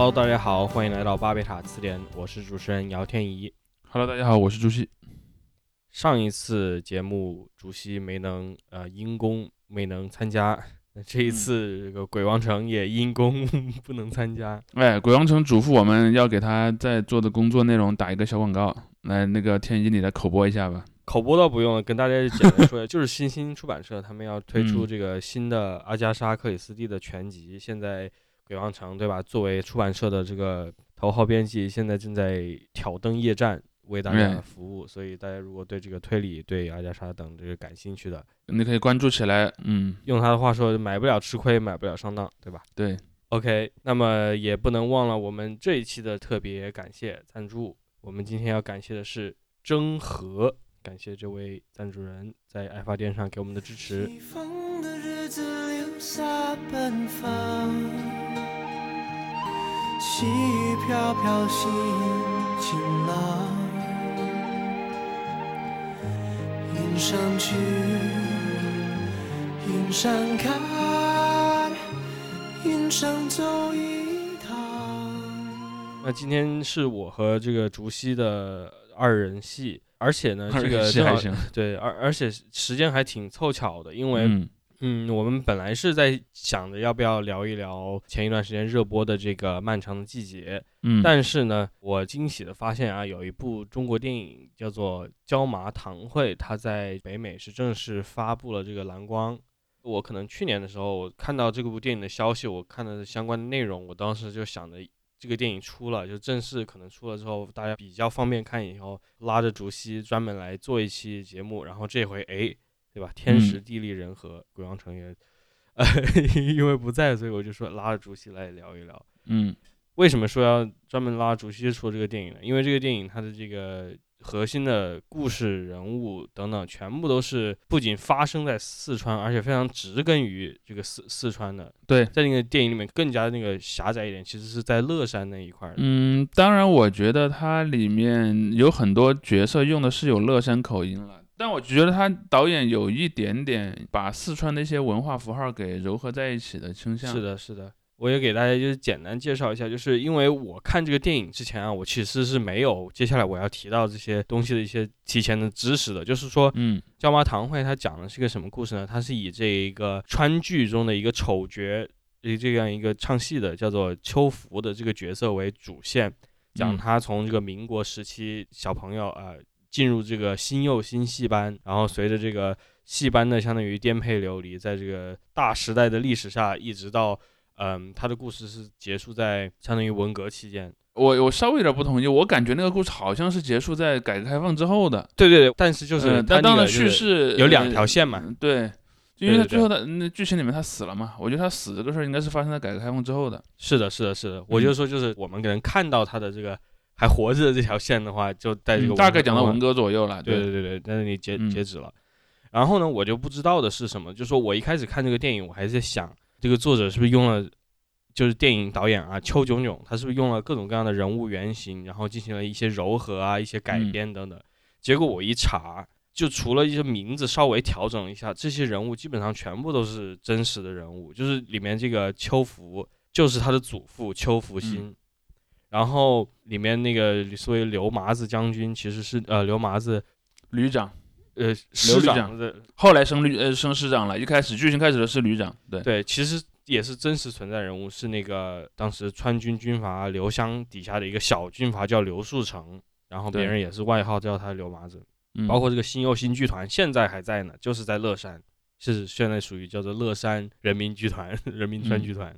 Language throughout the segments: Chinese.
Hello，大家好，欢迎来到巴贝塔词典，我是主持人姚天怡。Hello，大家好，我是朱熹。上一次节目主席没能呃因公没能参加，那这一次这个鬼王城也因公 不能参加。哎，鬼王城嘱咐我们要给他在做的工作内容打一个小广告，来，那个天一你来口播一下吧。口播倒不用了，跟大家简单说一下，就是新星出版社他们要推出嗯这个新的阿加莎·克里斯蒂的全集，现在鬼王城对吧？作为出版社的这个头号编辑，现在正在挑灯夜战。为大家哎服务，所以大家如果对这个推理、对阿加莎等这个感兴趣的，你可以关注起来。嗯，用他的话说，买不了吃亏，买不了上当，对吧对，？OK，那么也不能忘了我们这一期的特别感谢赞助。我们今天要感谢的是征和，感谢这位赞助人在爱发电上给我们的支持。西风的日子留下奔放，细雨飘飘，心晴朗。云上去，云上看，云上走一趟。那今天是我和这个竹溪的二人戏，而且呢，这个对，而而且时间还挺凑巧的，因为嗯嗯，我们本来是在想着要不要聊一聊前一段时间热播的这个《漫长的季节》，嗯，但是呢，我惊喜的发现啊，有一部中国电影叫做《椒麻堂会》，它在北美是正式发布了这个蓝光。我可能去年的时候，我看到这部电影的消息，我看到的相关的内容，我当时就想着，这个电影出了，就正式可能出了之后，大家比较方便看，以后拉着竹溪专门来做一期节目。然后这回，哎，对吧？天时嗯地利人和，鬼王成员，呃，因为不在，所以我就说拉着竹溪来聊一聊。嗯为什么说要专门拉主席说这个电影呢？因为这个电影它的这个核心的故事、人物等等，全部都是不仅发生在四川，而且非常植根于这个四四川的。对，在那个电影里面更加那个狭窄一点，其实是在乐山那一块儿。嗯，当然，我觉得它里面有很多角色用的是有乐山口音了，但我觉得他导演有一点点把四川的一些文化符号给糅合在一起的倾向。是，的，是的。我也给大家就是简单介绍一下，就是因为我看这个电影之前啊，我其实是没有接下来我要提到这些东西的一些提前的知识的。就是说，嗯椒麻堂会它讲的是个什么故事呢？它是以这一个川剧中的一个丑角，呃这样一个唱戏的叫做秋福的这个角色为主线，讲嗯他从这个民国时期小朋友啊、呃进入这个新幼新戏班，然后随着这个戏班的相当于颠沛流离，在这个大时代的历史下，一直到嗯，他的故事是结束在相当于文革期间。我我稍微有点不同意，我感觉那个故事好像是结束在改革开放之后的，对对对，但是就是但当然叙事有两呃条线嘛。嗯对，因为他最后的那剧情里面他死了嘛，我觉得他死这个事儿应该是发生在改革开放之后的。是的，是的，是的，我就嗯说，就是我们可能看到他的这个还活着的这条线的话，就在这个嗯大概讲到文文革左右了。对对对对，但是你截嗯截止了。然后呢，我就不知道的是什么，就是说我一开始看这个电影，我还在想，这个作者是不是用了，就是电影导演啊邱炯炯，他是不是用了各种各样的人物原型，然后进行了一些糅合啊、一些改嗯编等等。结果我一查，就除了一些名字稍微调整了一下，这些人物基本上全部都是真实的人物，就是里面这个邱福就是他的祖父邱福兴。然后里面那个所谓刘麻子将军，其实是呃刘麻子旅长呃，师旅长后来升旅呃升师长了，一开始剧情开始的是旅长，对对，其实也是真实存在人物，是那个当时川军军阀刘湘底下的一个小军阀叫刘树成，然后别人也是外号叫他刘麻子，嗯包括这个新右新剧团现在还在呢，就是在乐山，是现在属于叫做乐山人民剧团、人民川嗯剧团。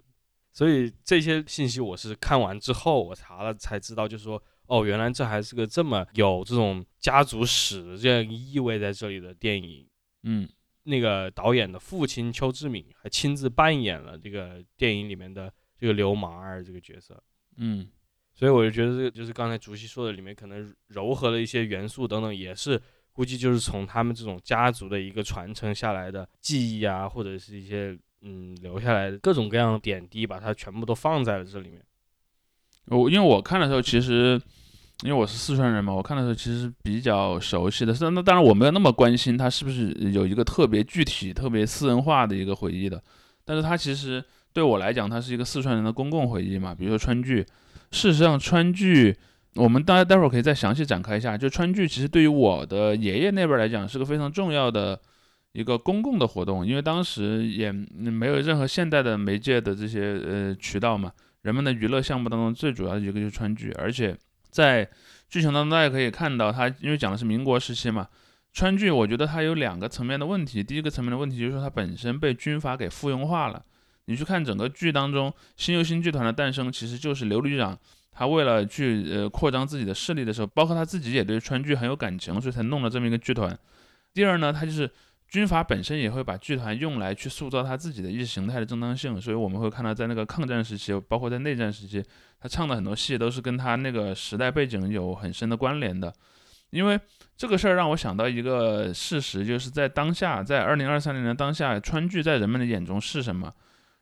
所以这些信息我是看完之后我查了才知道，就是说哦，原来这还是个这么有这种家族史的这样意味在这里的电影。嗯。那个导演的父亲邱志敏还亲自扮演了这个电影里面的这个流氓儿这个角色，嗯。所以我就觉得这个就是刚才竹溪说的，里面可能糅合了一些元素等等，也是估计就是从他们这种家族的一个传承下来的记忆啊，或者是一些嗯留下来各种各样的点滴，把它全部都放在了这里面。我因为我看的时候，其实因为我是四川人嘛，我看的时候其实比较熟悉的。是那当然我没有那么关心他是不是有一个特别具体、特别私人化的一个回忆的，但是他其实对我来讲，它是一个四川人的公共回忆嘛。比如说川剧，事实上川剧，我们大家待会儿可以再详细展开一下。就川剧，其实对于我的爷爷那边来讲，是个非常重要的一个公共的活动，因为当时也没有任何现代的媒介的这些呃渠道嘛。人们的娱乐项目当中最主要的一个就是川剧，而且在剧情当中大家可以看到，它因为讲的是民国时期嘛。川剧，我觉得它有两个层面的问题。第一个层面的问题就是说，它本身被军阀给附庸化了。你去看整个剧当中，新游新剧团的诞生，其实就是刘旅长他为了去呃扩张自己的势力的时候，包括他自己也对川剧很有感情，所以才弄了这么一个剧团。第二呢，他就是军阀本身也会把剧团用来去塑造他自己的意识形态的正当性。所以我们会看到，在那个抗战时期，包括在内战时期，他唱的很多戏都是跟他那个时代背景有很深的关联的，因为。这个事儿让我想到一个事实，就是在当下，在二零二三年的当下，川剧在人们的眼中是什么？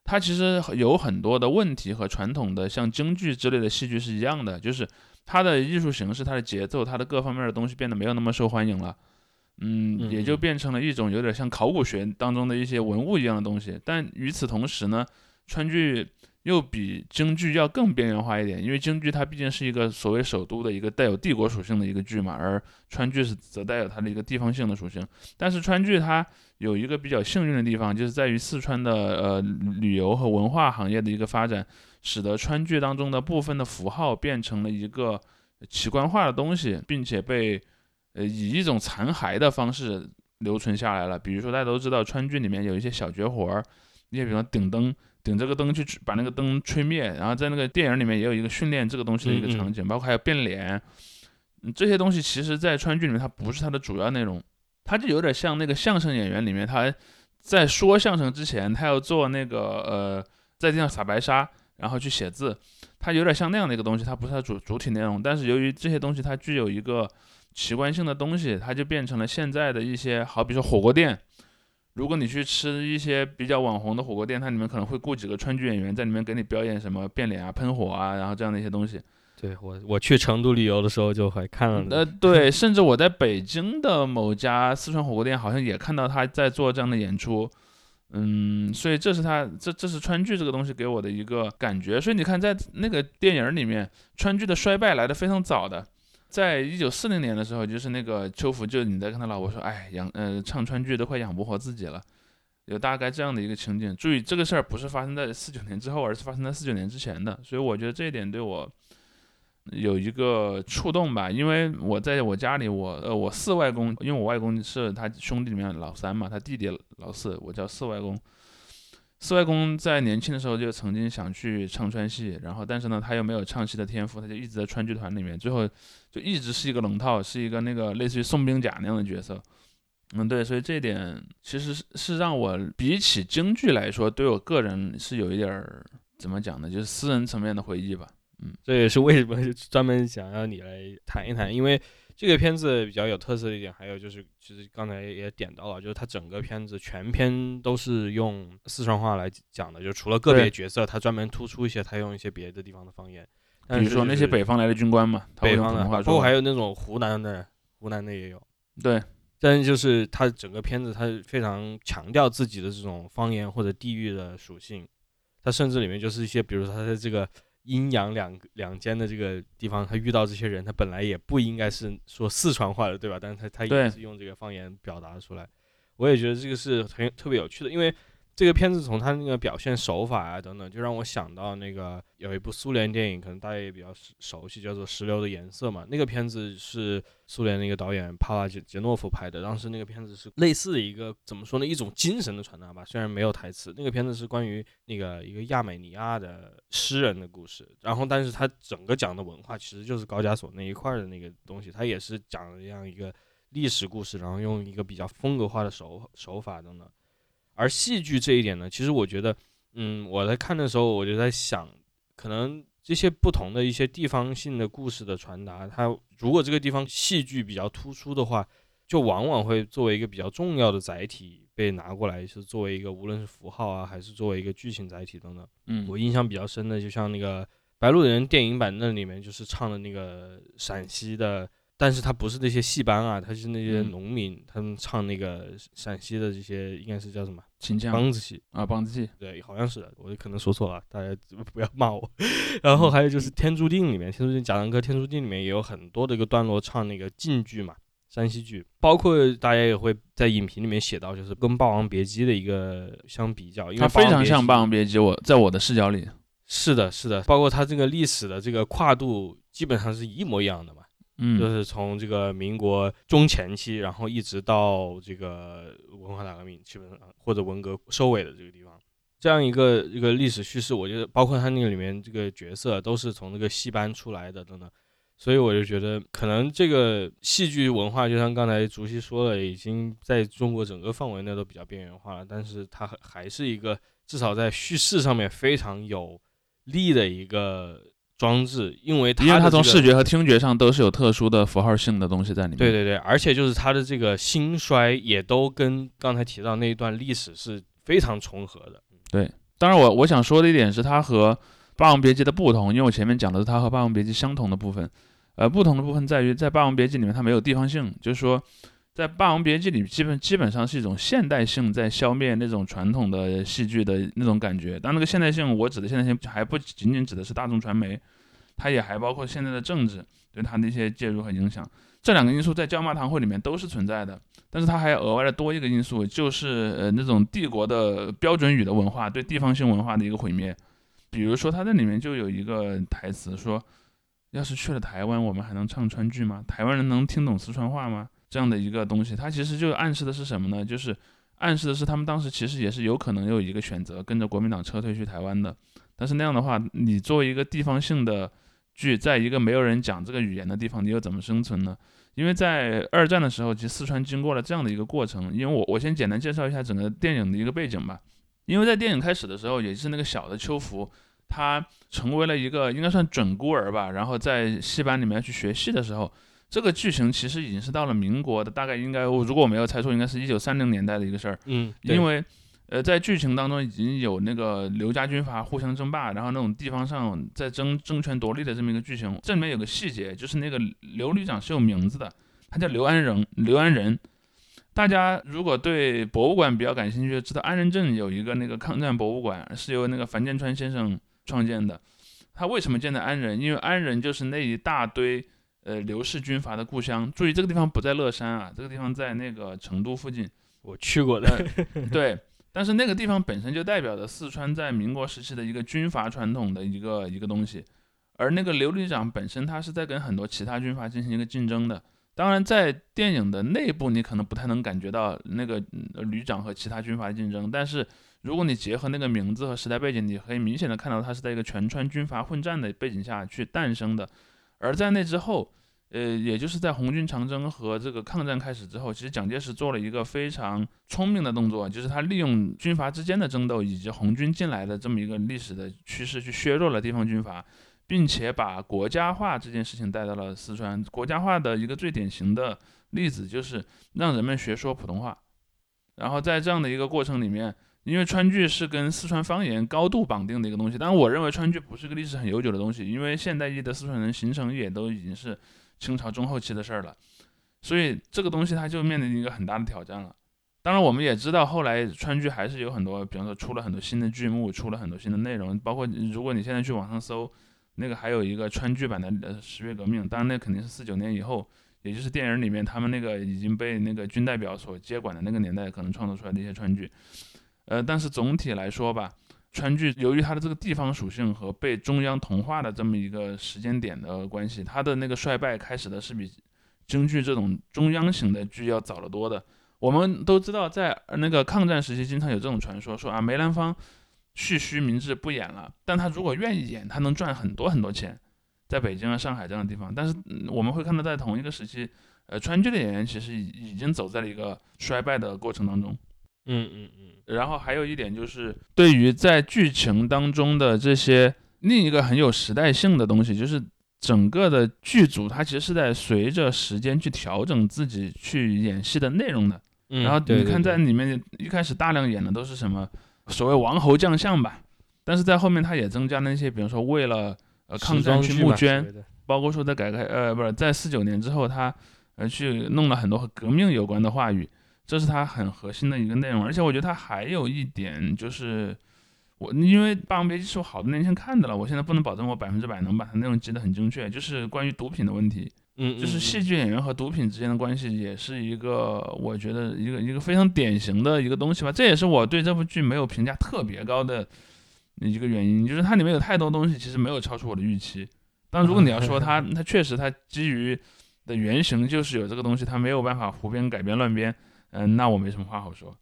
它其实有很多的问题和传统的像京剧之类的戏剧是一样的，就是它的艺术形式、它的节奏、它的各方面的东西变得没有那么受欢迎了，嗯，也就变成了一种有点像考古学当中的一些文物一样的东西。但与此同时呢，川剧。又比京剧要更边缘化一点，因为京剧它毕竟是一个所谓首都的一个带有帝国属性的一个剧嘛，而川剧是则带有它的一个地方性的属性。但是川剧它有一个比较幸运的地方，就是在于四川的呃旅游和文化行业的一个发展，使得川剧当中的部分的符号变成了一个奇观化的东西，并且被呃以一种残骸的方式留存下来了。比如说大家都知道川剧里面有一些小绝活儿，你比方顶灯。顶这个灯去把那个灯吹灭，然后在那个电影里面也有一个训练这个东西的一个场景，包括还有变脸，这些东西其实，在川剧里面它不是它的主要内容，它就有点像那个相声演员里面，他在说相声之前，他要做那个呃在地上撒白沙，然后去写字，它有点像那样的一个东西，它不是它主主体内容，但是由于这些东西它具有一个奇观性的东西，它就变成了现在的一些，好比说火锅店。如果你去吃一些比较网红的火锅店，它里面可能会雇几个川剧演员在里面给你表演什么变脸啊、喷火啊，然后这样的一些东西。对我，我去成都旅游的时候就会看了。呃，对，甚至我在北京的某家四川火锅店，好像也看到他在做这样的演出。嗯，所以这是他这这是川剧这个东西给我的一个感觉。所以你看，在那个电影里面，川剧的衰败来的非常早的。在一九四零年的时候，就是那个邱福就你在跟他老婆说，哎，养呃唱川剧都快养不活自己了，有大概这样的一个情景。注意这个事儿不是发生在四九年之后，而是发生在四九年之前的。所以我觉得这一点对我有一个触动吧，因为我在我家里，我呃我四外公，因为我外公是他兄弟里面老三嘛，他弟弟老四，我叫四外公。四外公在年轻的时候就曾经想去唱川戏，然后但是呢，他又没有唱戏的天赋，他就一直在川剧团里面，最后就一直是一个龙套，是一个那个类似于宋兵甲那样的角色。嗯，对，所以这一点其实是是让我比起京剧来说，对我个人是有一点儿怎么讲呢，就是私人层面的回忆吧。嗯，这也是为什么专门想要你来谈一谈，因为。这个片子比较有特色的一点，还有就是，其实刚才也点到了，就是它整个片子全篇都是用四川话来讲的，就除了个别角色，他专门突出一些，他用一些别的地方的方言，比如说那些北方来的军官嘛，北方的，包括还有那种湖南的，湖南的也有。对，但就是他整个片子，他非常强调自己的这种方言或者地域的属性，他甚至里面就是一些，比如说它的这个。阴阳两两间的这个地方，他遇到这些人，他本来也不应该是说四川话的，对吧？但是他他也是用这个方言表达出来。我也觉得这个是很特别有趣的，因为。这个片子从它那个表现手法啊等等，就让我想到那个有一部苏联电影，可能大家也比较熟熟悉，叫做《石榴的颜色》嘛。那个片子是苏联那个导演帕拉杰杰诺夫拍的。当时那个片子是类似的一个怎么说呢？一种精神的传达吧，虽然没有台词。那个片子是关于那个一个亚美尼亚的诗人的故事，然后但是他整个讲的文化其实就是高加索那一块的那个东西，他也是讲了这样一个历史故事，然后用一个比较风格化的手手法等等。而戏剧这一点呢，其实我觉得，嗯，我在看的时候，我就在想，可能这些不同的一些地方性的故事的传达，它如果这个地方戏剧比较突出的话，就往往会作为一个比较重要的载体被拿过来，是作为一个无论是符号啊，还是作为一个剧情载体等等。嗯，我印象比较深的，就像那个《白鹿原》电影版那里面就是唱的那个陕西的但是他不是那些戏班啊，他是那些嗯农民，他们唱那个陕西的这些应该是叫什么秦腔梆子戏，啊，梆子戏，对，好像是的，我可能说错了，大家 不要骂我。然后还有就是《天注定》里面，《天注定》贾樟柯《天注定》里面也有很多的一个段落唱那个晋剧嘛，山西剧，包括大家也会在影评里面写到，就是跟《霸王别姬》的一个相比较，因为它非常像《霸霸王别姬》，我在我的视角里，是的，是的，包括它这个历史的这个跨度基本上是一模一样的嘛。就，是从这个民国中前期，然后一直到这个文化大革命，基本上或者文革收尾的这个地方，这样一个一个历史叙事，我觉得包括他那个里面这个角色都是从那个戏班出来的等等，所以我就觉得可能这个戏剧文化，就像刚才竹溪说的，已经在中国整个范围内都比较边缘化了，但是它还是一个至少在叙事上面非常有力的一个装置，因为它因为它从视觉和听觉上都是有特殊的符号性的东西在里面。对对对，而且就是它的这个兴衰也都跟刚才提到那一段历史是非常重合的。对当然我，我想说的一点是，它和《霸王别姬》的不同，因为我前面讲的是它和《霸王别姬》相同的部分，呃，不同的部分在于，在《霸王别姬》里面它没有地方性，就是说，在《霸王别姬》里基本基本上是一种现代性在消灭那种传统的戏剧的那种感觉。但，那个现代性，我指的现代性还不仅仅指的是大众传媒，它也还包括现在的政治对它的一些介入和影响。这两个因素在椒麻堂会里面都是存在的。但是它还额外的多一个因素，就是呃那种帝国的标准语的文化对地方性文化的一个毁灭。比如说，它那里面就有一个台词说：“要是去了台湾，我们还能唱川剧吗？台湾人能听懂四川话吗？”这样的一个东西，它其实就暗示的是什么呢？就是暗示的是他们当时其实也是有可能有一个选择，跟着国民党撤退去台湾的。但是那样的话，你作为一个地方性的剧，在一个没有人讲这个语言的地方，你又怎么生存呢？因为在二战的时候，其实四川经过了这样的一个过程。因为我我先简单介绍一下整个电影的一个背景吧。因为在电影开始的时候，也是那个小的秋福，他成为了一个应该算准孤儿吧。然后在戏班里面去学戏的时候，这个剧情其实已经是到了民国的，大概应该我如果我没有猜错，应该是一九三零年代的一个事儿。嗯，因为呃，在剧情当中已经有那个刘家军阀互相争霸，然后那种地方上在争争权夺利的这么一个剧情。这里面有个细节，就是那个刘旅长是有名字的，他叫刘安仁。刘安仁，大家如果对博物馆比较感兴趣，知道安仁镇有一个那个抗战博物馆，是由那个樊建川先生创建的。他为什么建在安仁？因为安仁就是那一大堆呃刘氏军阀的故乡。注意，这个地方不在乐山啊，这个地方在那个成都附近。我去过的，对，但是那个地方本身就代表着四川在民国时期的一个军阀传统的一个一个东西，而那个刘旅长本身他是在跟很多其他军阀进行一个竞争的。当然，在电影的内部，你可能不太能感觉到那个嗯旅长和其他军阀的竞争，但是如果你结合那个名字和时代背景，你可以明显的看到他是在一个全川军阀混战的背景下去诞生的。而在那之后，呃，也就是在红军长征和这个抗战开始之后，其实蒋介石做了一个非常聪明的动作，就是他利用军阀之间的争斗以及红军进来的这么一个历史的趋势，去削弱了地方军阀，并且把国家化这件事情带到了四川。国家化的一个最典型的例子就是让人们学说普通话，然后在这样的一个过程里面。因为川剧是跟四川方言高度绑定的一个东西，但我认为川剧不是一个历史很悠久的东西，因为现代意义的四川人形成也都已经是清朝中后期的事儿了，所以这个东西它就面临一个很大的挑战了。当然，我们也知道后来川剧还是有很多，比方说出了很多新的剧目，出了很多新的内容，包括如果你现在去网上搜，那个还有一个川剧版的十月革命，当然那肯定是四九年以后，也就是电影里面他们那个已经被那个军代表所接管的那个年代，可能创作出来的一些川剧。呃，但是总体来说吧，川剧由于它的这个地方属性和被中央同化的这么一个时间点的关系，它的那个衰败开始的是比京剧这种中央型的剧要早得多的。我们都知道，在那个抗战时期，经常有这种传说，说啊梅兰芳蓄须明志不演了，但他如果愿意演，他能赚很多很多钱，在北京啊、上海这样的地方。但是、我们会看到，在同一个时期，呃，川剧的演员其实已已经走在了一个衰败的过程当中。嗯嗯嗯，然后还有一点就是，对于在剧情当中的这些另一个很有时代性的东西，就是整个的剧组它其实是在随着时间去调整自己去演戏的内容的。嗯然后你看在里面一开始大量演的都是什么所谓王侯将相吧，但是在后面他也增加了一些，比如说为了呃抗战去募捐包括说在改革呃不是在四九年之后，他呃去弄了很多和革命有关的话语，这是它很核心的一个内容。而且我觉得它还有一点就是。我因为《霸王别姬》是我好多年前看的了，我现在不能保证我百分之百能把它内容记得很精确。就是关于毒品的问题，嗯，就是嗯戏剧演员和毒品之间的关系，也是一个我觉得一个一个非常典型的一个东西吧。这也是我对这部剧没有评价特别高的一个原因，就是它里面有太多东西其实没有超出我的预期。但如果你要说 它，它确实它基于的原型就是有这个东西，它没有办法胡编改编乱编，嗯、那我没什么话好说。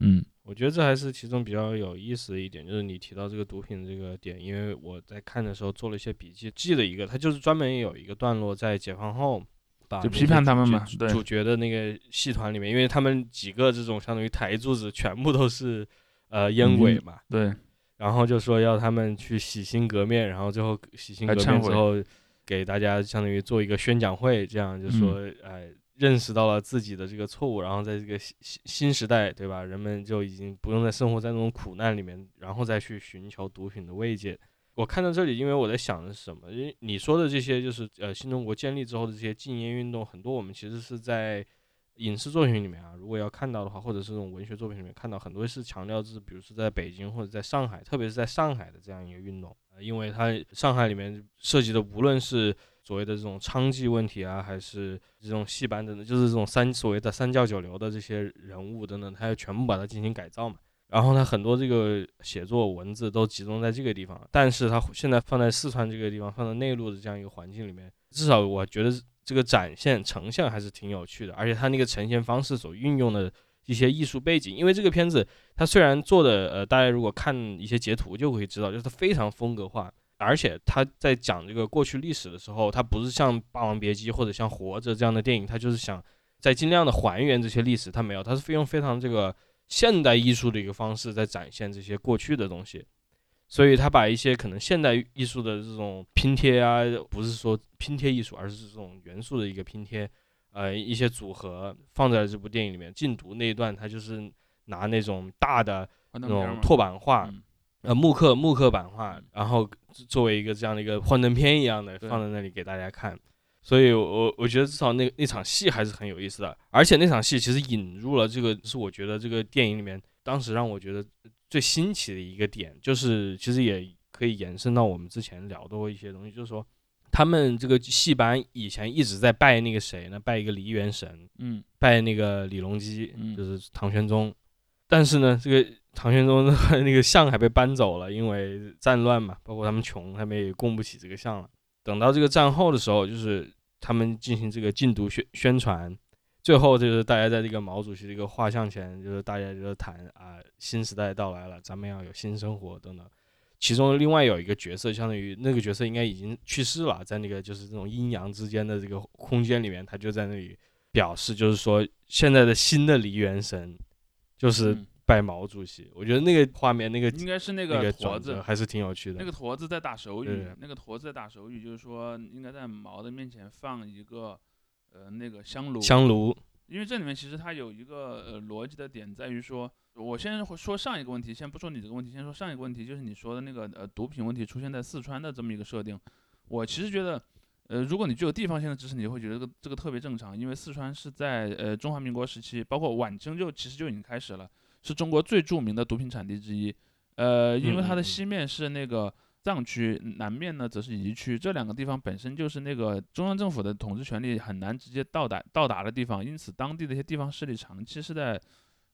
嗯。我觉得这还是其中比较有意思的一点，就是你提到这个毒品这个点，因为我在看的时候做了一些笔记，记了一个，他就是专门有一个段落在解放后，就批判他们嘛对主主角的那个戏团里面，因为他们几个这种相当于台柱子全部都是呃烟鬼嗯嘛，对，然后就说要他们去洗心革面，然后最后洗心革面之后，给大家相当于做一个宣讲会，这样就说，哎、认识到了自己的这个错误，然后在这个新新时代，对吧？人们就已经不用再生活在那种苦难里面，然后再去寻求毒品的慰藉。我看到这里，因为我在想的是什么？因为你说的这些，就是呃，新中国建立之后的这些禁烟运动，很多我们其实是在影视作品里面啊，如果要看到的话，或者是这种文学作品里面看到，很多是强调是，比如说在北京或者在上海，特别是在上海的这样一个运动，呃，因为它上海里面涉及的无论是所谓的这种娼妓问题啊，还是这种戏班等等，就是这种三所谓的三教九流的这些人物等等，他要全部把它进行改造嘛。然后他很多这个写作文字都集中在这个地方，但是它现在放在四川这个地方，放在内陆的这样一个环境里面，至少我觉得这个展现呈现还是挺有趣的，而且它那个呈现方式所运用的一些艺术背景，因为这个片子它虽然做的呃，大家如果看一些截图就可以知道，就是它非常风格化，而且他在讲这个过去历史的时候，他不是像《霸王别姬》或者像《活着》这样的电影，他就是想在尽量的还原这些历史，他没有，他是用非常这个现代艺术的一个方式在展现这些过去的东西。所以他把一些可能现代艺术的这种拼贴啊，不是说拼贴艺术，而是这种元素的一个拼贴，呃，一些组合放在这部电影里面。禁毒那一段，他就是拿那种大的那种拓版画，嗯呃，木刻木刻版画嗯，然后作为一个这样的一个幻灯片一样的放在那里给大家看。所以我，我我觉得至少那那场戏还是很有意思的，而且那场戏其实引入了这个，是我觉得这个电影里面当时让我觉得最新奇的一个点，就是其实也可以延伸到我们之前聊到过一些东西，就是说他们这个戏班以前一直在拜那个谁呢？拜一个梨园神，嗯拜那个李隆基，嗯就是唐玄宗。但是呢，这个唐玄宗的那个像还被搬走了，因为战乱嘛，包括他们穷，他们也供不起这个像了。等到这个战后的时候，就是他们进行这个禁毒宣宣传，最后就是大家在这个毛主席这个画像前，就是大家就是谈啊，新时代到来了，咱们要有新生活等等。其中另外有一个角色，相当于那个角色应该已经去世了，在那个就是这种阴阳之间的这个空间里面，他就在那里表示，就是说现在的新的梨园神就是拜毛主席。我觉得那个画面，那个应该是那那个驼子还是挺有趣的。那个驼子在打手语，那个驼子在打手语，就是说应该在毛的面前放一个呃那个香炉，香炉，因为这里面其实它有一个呃逻辑的点在于说，我先说上一个问题，先不说你这个问题，先说上一个问题，就是你说的那个呃毒品问题出现在四川的这么一个设定，我其实觉得。呃，如果你具有地方性的知识，你就会觉得这个这个特别正常，因为四川是在呃中华民国时期，包括晚清就其实就已经开始了，是中国最著名的毒品产地之一。呃，因为它的西面是那个藏区，南面呢则是彝区，这两个地方本身就是那个中央政府的统治权力很难直接到达到达的地方，因此当地的一些地方势力长期是在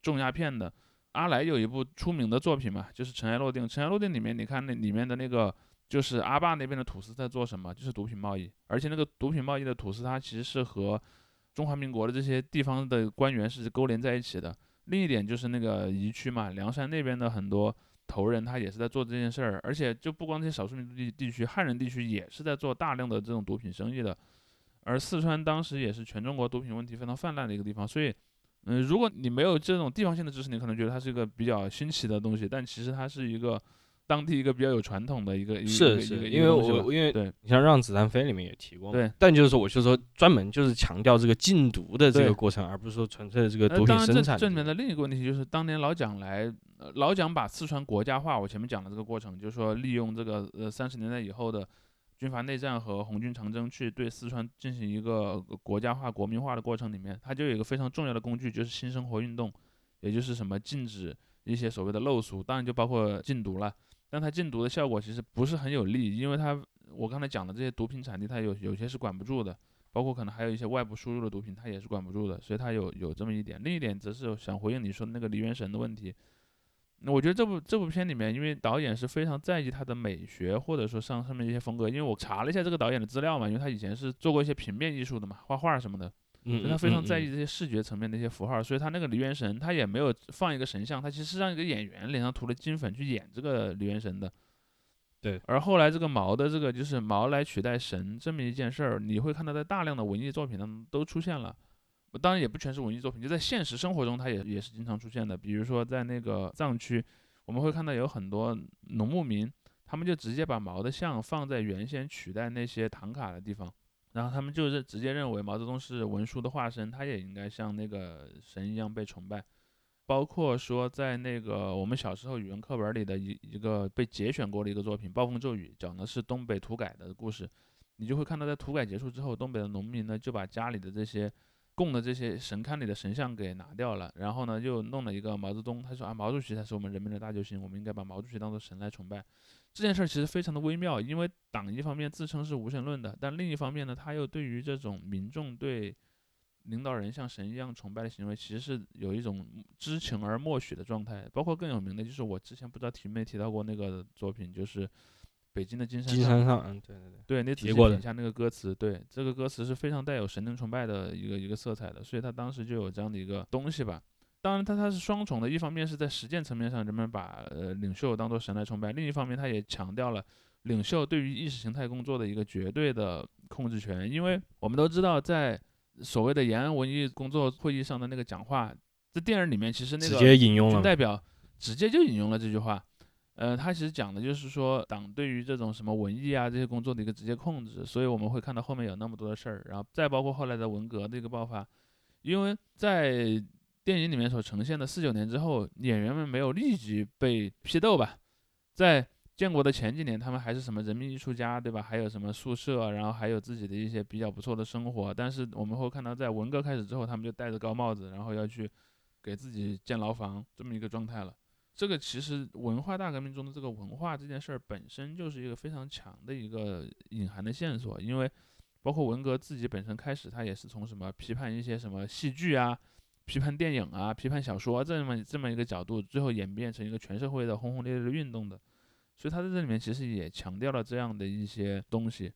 种鸦片的。阿来有一部出名的作品嘛，就是《尘埃落定》。《尘埃落定》里面，你看那里面的那个，就是阿坝那边的土司在做什么？就是毒品贸易，而且那个毒品贸易的土司，它其实是和中华民国的这些地方的官员是勾连在一起的。另一点就是那个彝区嘛，凉山那边的很多头人，他也是在做这件事儿，而且就不光这些少数民族地地区，汉人地区也是在做大量的这种毒品生意的。而四川当时也是全中国毒品问题非常泛滥的一个地方，所以，嗯、如果你没有这种地方性的知识，你可能觉得它是一个比较新奇的东西，但其实它是一个当地一个比较有传统的一个是是因为我因为对你像《让子弹飞》里面也提过嘛，对但就是说，我就说专门就是强调这个禁毒的这对个过程，而不是说纯粹的这个毒品生产。这里面的另一个问题就是，当年老蒋来，呃老蒋把四川国家化，我前面讲的这个过程，就是说利用这个呃三十年代以后的军阀内战和红军长征去对四川进行一个国家化、国民化的过程里面，它就有一个非常重要的工具，就是新生活运动，也就是什么禁止一些所谓的陋俗，当然就包括禁毒了。但它禁毒的效果其实不是很有利，因为它我刚才讲的这些毒品产地，它有有些是管不住的，包括可能还有一些外部输入的毒品，它也是管不住的，所以它有有这么一点。另一点则是想回应你说的那个梨园神的问题。那我觉得这部这部片里面，因为导演是非常在意他的美学，或者说上上面一些风格。因为我查了一下这个导演的资料嘛，因为他以前是做过一些平面艺术的嘛，画画什么的，所以他非常在意这些视觉层面的一些符号。所以他那个梨园神，他也没有放一个神像，他其实是让一个演员脸上涂了金粉去演这个梨园神的。对。而后来这个毛的这个就是毛来取代神这么一件事儿，你会看到在大量的文艺作品当中都出现了。当然也不全是文艺作品，就在现实生活中，它也也是经常出现的。比如说在那个藏区，我们会看到有很多农牧民，他们就直接把毛的像放在原先取代那些唐卡的地方，然后他们就是直接认为毛泽东是文殊的化身，他也应该像那个神一样被崇拜。包括说在那个我们小时候语文课本里的一一个被节选过的一个作品《暴风骤雨》，讲的是东北土改的故事，你就会看到在土改结束之后，东北的农民呢就把家里的这些。供的这些神龛里的神像给拿掉了，然后呢，又弄了一个毛泽东。他说啊，毛主席才是我们人民的大救星，我们应该把毛主席当做神来崇拜。这件事儿其实非常的微妙，因为党一方面自称是无神论的，但另一方面呢，他又对于这种民众对领导人像神一样崇拜的行为，其实是有一种知情而默许的状态。包括更有名的就是我之前不知道提没提到过那个作品，就是。北京的金山金山上，嗯，对对对，对，那仔细品一下那个歌词，对，这个歌词是非常带有神灵崇拜的一个一个色彩的，所以他当时就有这样的一个东西吧。当然，它它是双重的，一方面是在实践层面上，人们把呃领袖当做神来崇拜；另一方面，它也强调了领袖对于意识形态工作的一个绝对的控制权。因为我们都知道，在所谓的延安文艺工作会议上的那个讲话，在电影里面其实那个直接引用了代表直接就引用了这句话。呃，他其实讲的就是说，党对于这种什么文艺啊这些工作的一个直接控制，所以我们会看到后面有那么多的事儿，然后再包括后来的文革的一个爆发，因为在电影里面所呈现的四九年之后，演员们没有立即被批斗吧，在建国的前几年，他们还是什么人民艺术家，对吧？还有什么宿舍，然后还有自己的一些比较不错的生活，但是我们会看到，在文革开始之后，他们就戴着高帽子，然后要去给自己建牢房这么一个状态了。这个其实文化大革命中的这个文化这件事儿本身就是一个非常强的一个隐含的线索，因为包括文革自己本身开始，它也是从什么批判一些什么戏剧啊、批判电影啊、批判小说这么这么一个角度，最后演变成一个全社会的轰轰烈烈的运动的，所以他在这里面其实也强调了这样的一些东西。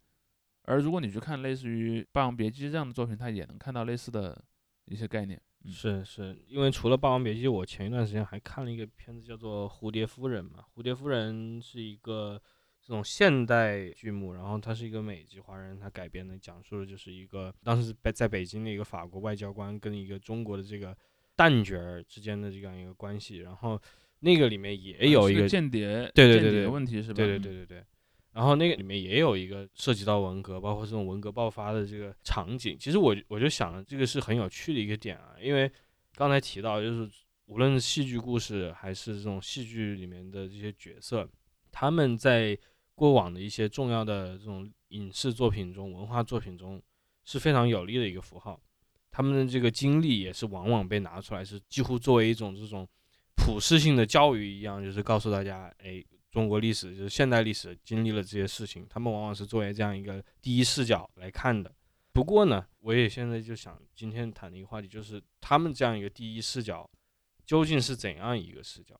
而如果你去看类似于《霸王别姬》这样的作品，他也能看到类似的一些概念。是是，因为除了《霸王别姬》，我前一段时间还看了一个片子，叫做《蝴蝶夫人》嘛。《蝴蝶夫人》是一个这种现代剧目，然后它是一个美籍华人他改编的，讲述的就是一个当时在在北京的一个法国外交官跟一个中国的这个旦角儿之间的这样一个关系。然后那个里面也有一个间谍，对对对对，问题是吧？对对对对对。然后那个里面也有一个涉及到文革，包括这种文革爆发的这个场景。其实我我就想了，这个是很有趣的一个点啊，因为刚才提到，就是无论是戏剧故事还是这种戏剧里面的这些角色，他们在过往的一些重要的这种影视作品中、文化作品中是非常有力的一个符号。他们的这个经历也是往往被拿出来，是几乎作为一种这种普世性的教育一样，就是告诉大家，哎。中国历史就是现代历史经历了这些事情，他们往往是作为这样一个第一视角来看的。不过呢，我也现在就想今天谈的一个话题，就是他们这样一个第一视角究竟是怎样一个视角？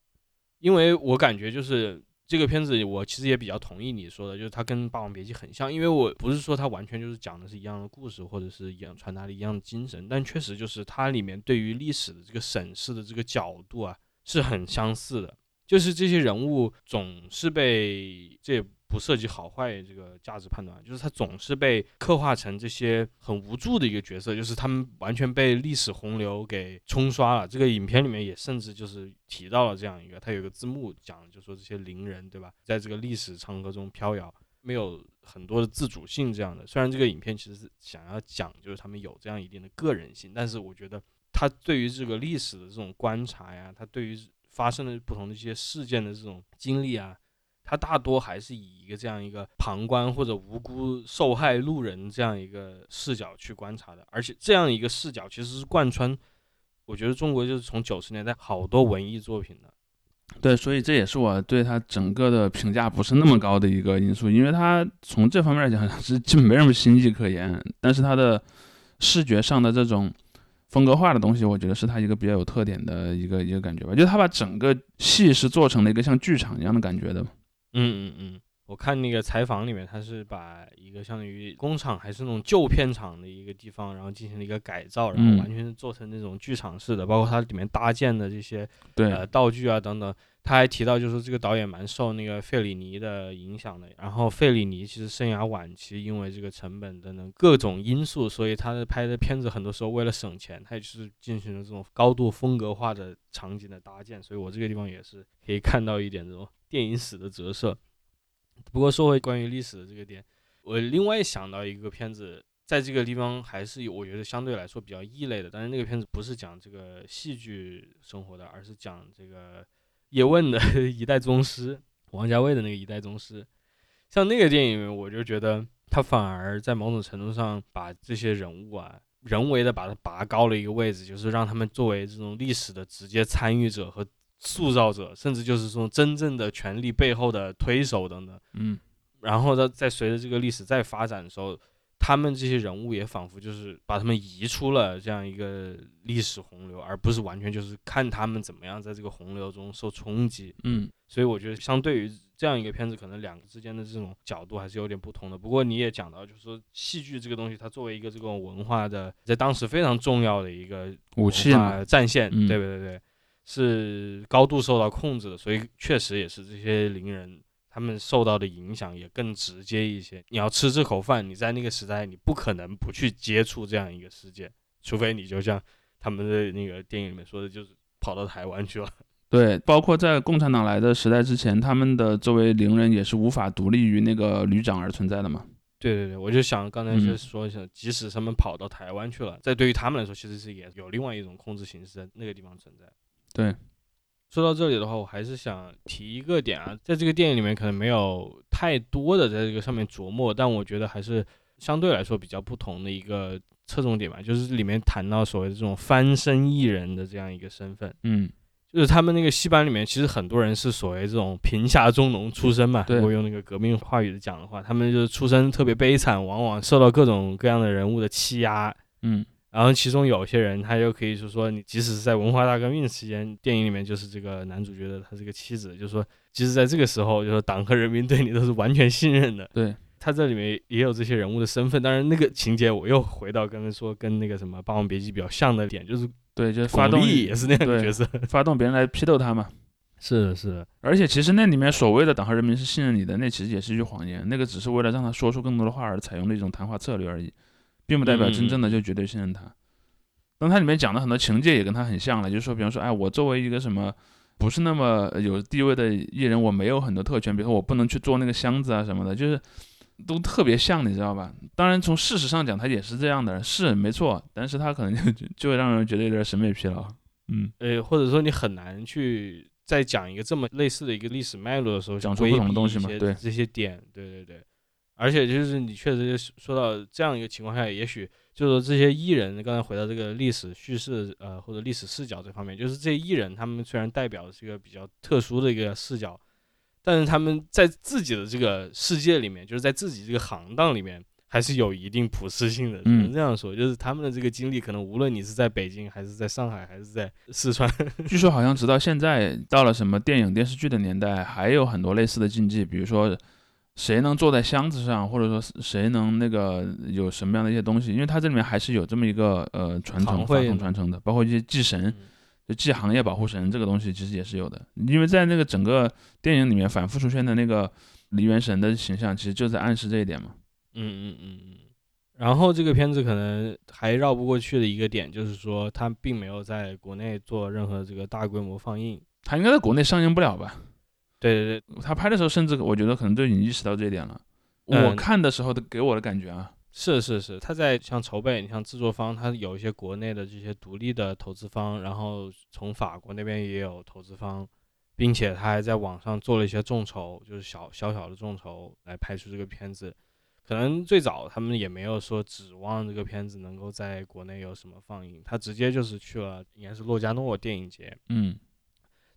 因为我感觉就是这个片子，我其实也比较同意你说的，就是它跟《霸王别姬》很像。因为我不是说它完全就是讲的是一样的故事，或者是一样传达的一样的精神，但确实就是它里面对于历史的这个审视的这个角度啊，是很相似的。就是这些人物总是被，这不涉及好坏这个价值判断，就是他总是被刻画成这些很无助的一个角色，就是他们完全被历史洪流给冲刷了。这个影片里面也甚至就是提到了这样一个，他有个字幕讲，就说这些伶人对吧，在这个历史长河中飘摇，没有很多的自主性这样的。虽然这个影片其实是想要讲，就是他们有这样一定的个人性，但是我觉得他对于这个历史的这种观察呀，他对于发生的不同的一些事件的这种经历啊，他大多还是以一个这样一个旁观或者无辜受害路人这样一个视角去观察的，而且这样一个视角其实是贯穿，我觉得中国就是从九十年代好多文艺作品的。对，所以这也是我对他整个的评价不是那么高的一个因素，因为他从这方面来讲 是基本没什么新意可言，但是他的视觉上的这种风格化的东西，我觉得是他一个比较有特点的一个一个感觉吧，就他把整个戏是做成了一个像剧场一样的感觉的。嗯嗯嗯，我看那个采访里面，他是把一个相当于工厂还是那种旧片场的一个地方，然后进行了一个改造，然后完全是做成那种剧场式的，包括它里面搭建的这些对呃道具啊等等。他还提到，就是这个导演蛮受那个费里尼的影响的。然后费里尼其实生涯晚期，因为这个成本等等各种因素，所以他的拍的片子很多时候为了省钱，他也是进行了这种高度风格化的场景的搭建。所以我这个地方也是可以看到一点这种电影史的折射。不过说回关于历史的这个点，我另外想到一个片子，在这个地方还是有我觉得相对来说比较异类的。但是那个片子不是讲这个戏剧生活的，而是讲这个。叶问的 一代宗师，王家卫的那个一代宗师，像那个电影，我就觉得他反而在某种程度上把这些人物啊，人为的把他拔高了一个位置，就是让他们作为这种历史的直接参与者和塑造者，甚至就是说真正的权力背后的推手等等。嗯，然后呢在随着这个历史在发展的时候。他们这些人物也仿佛就是把他们移出了这样一个历史洪流，而不是完全就是看他们怎么样在这个洪流中受冲击。嗯，所以我觉得相对于这样一个片子，可能两个之间的这种角度还是有点不同的。不过你也讲到，就是说戏剧这个东西，它作为一个这种文化的，在当时非常重要的一个武器战线，对不对？对，是高度受到控制的，所以确实也是这些伶人。他们受到的影响也更直接一些。你要吃这口饭，你在那个时代，你不可能不去接触这样一个世界，除非你就像他们的那个电影里面说的，就是跑到台湾去了。对，包括在共产党来的时代之前，他们的作为伶人也是无法独立于那个旅长而存在的嘛。对对对，我就想刚才就说一下，即使他们跑到台湾去了，在对于他们来说，其实是也有另外一种控制形式在那个地方存在。对。说到这里的话，我还是想提一个点啊，在这个电影里面可能没有太多的在这个上面琢磨，但我觉得还是相对来说比较不同的一个侧重点吧，就是里面谈到所谓的这种翻身艺人的这样一个身份，嗯，就是他们那个戏班里面其实很多人是所谓这种贫下中农出身嘛，如果用那个革命话语的讲的话，他们就是出身特别悲惨，往往受到各种各样的人物的欺压，嗯。然后其中有些人，他又可以说说你，即使是在文化大革命期间，电影里面就是这个男主角的他这个妻子，就是说，即使在这个时候，就是党和人民对你都是完全信任的。对他这里面也有这些人物的身份，当然那个情节我又回到刚才说跟那个什么《霸王别姬》比较像的点，就是对，就是发动也是那样的角色，发动别人来批斗他嘛。是的，是的。而且其实那里面所谓的党和人民是信任你的，那其实也是一句谎言，那个只是为了让他说出更多的话而采用的一种谈话策略而已，并不代表真正的就绝对信任他。当他里面讲的很多情节也跟他很像了，就是说，比方说，哎，我作为一个什么不是那么有地位的艺人，我没有很多特权，比如说我不能去做那个箱子啊什么的，就是都特别像，你知道吧？当然，从事实上讲，他也是这样的，是没错，但是他可能就就会让人觉得有点审美疲劳，嗯，呃，或者说你很难去在讲一个这么类似的一个历史脉络的时候，讲出不同的东西嘛，对。这些点，对对对，而且就是你确实说到这样一个情况下，也许。就是说这些艺人，刚才回到这个历史叙事，呃，或者历史视角这方面，就是这些艺人，他们虽然代表的是一个比较特殊的一个视角，但是他们在自己的这个世界里面，就是在自己这个行当里面，还是有一定普适性的。只能这样说，就是他们的这个经历，可能无论你是在北京，还是在上海，还是在四川，据说好像直到现在，到了什么电影电视剧的年代，还有很多类似的禁忌，比如说。谁能坐在箱子上，或者说谁能那个有什么样的一些东西？因为它这里面还是有这么一个呃传承、法统传承的，包括一些祭神，就祭行业保护神这个东西，其实也是有的。因为在那个整个电影里面反复出现的那个梨园神的形象，其实就在暗示这一点嘛。嗯嗯嗯嗯。然后这个片子可能还绕不过去的一个点，就是说它并没有在国内做任何这个大规模放映，它应该在国内上映不了吧？对对对，他拍的时候，甚至我觉得可能都已经意识到这一点了。我看的时候的给我的感觉啊，是是是，他在像筹备，你像制作方，他有一些国内的这些独立的投资方，然后从法国那边也有投资方并且他还在网上做了一些众筹，就是小小小的众筹来拍出这个片子。可能最早他们也没有说指望这个片子能够在国内有什么放映，他直接就是去了应该是洛迦诺电影节，嗯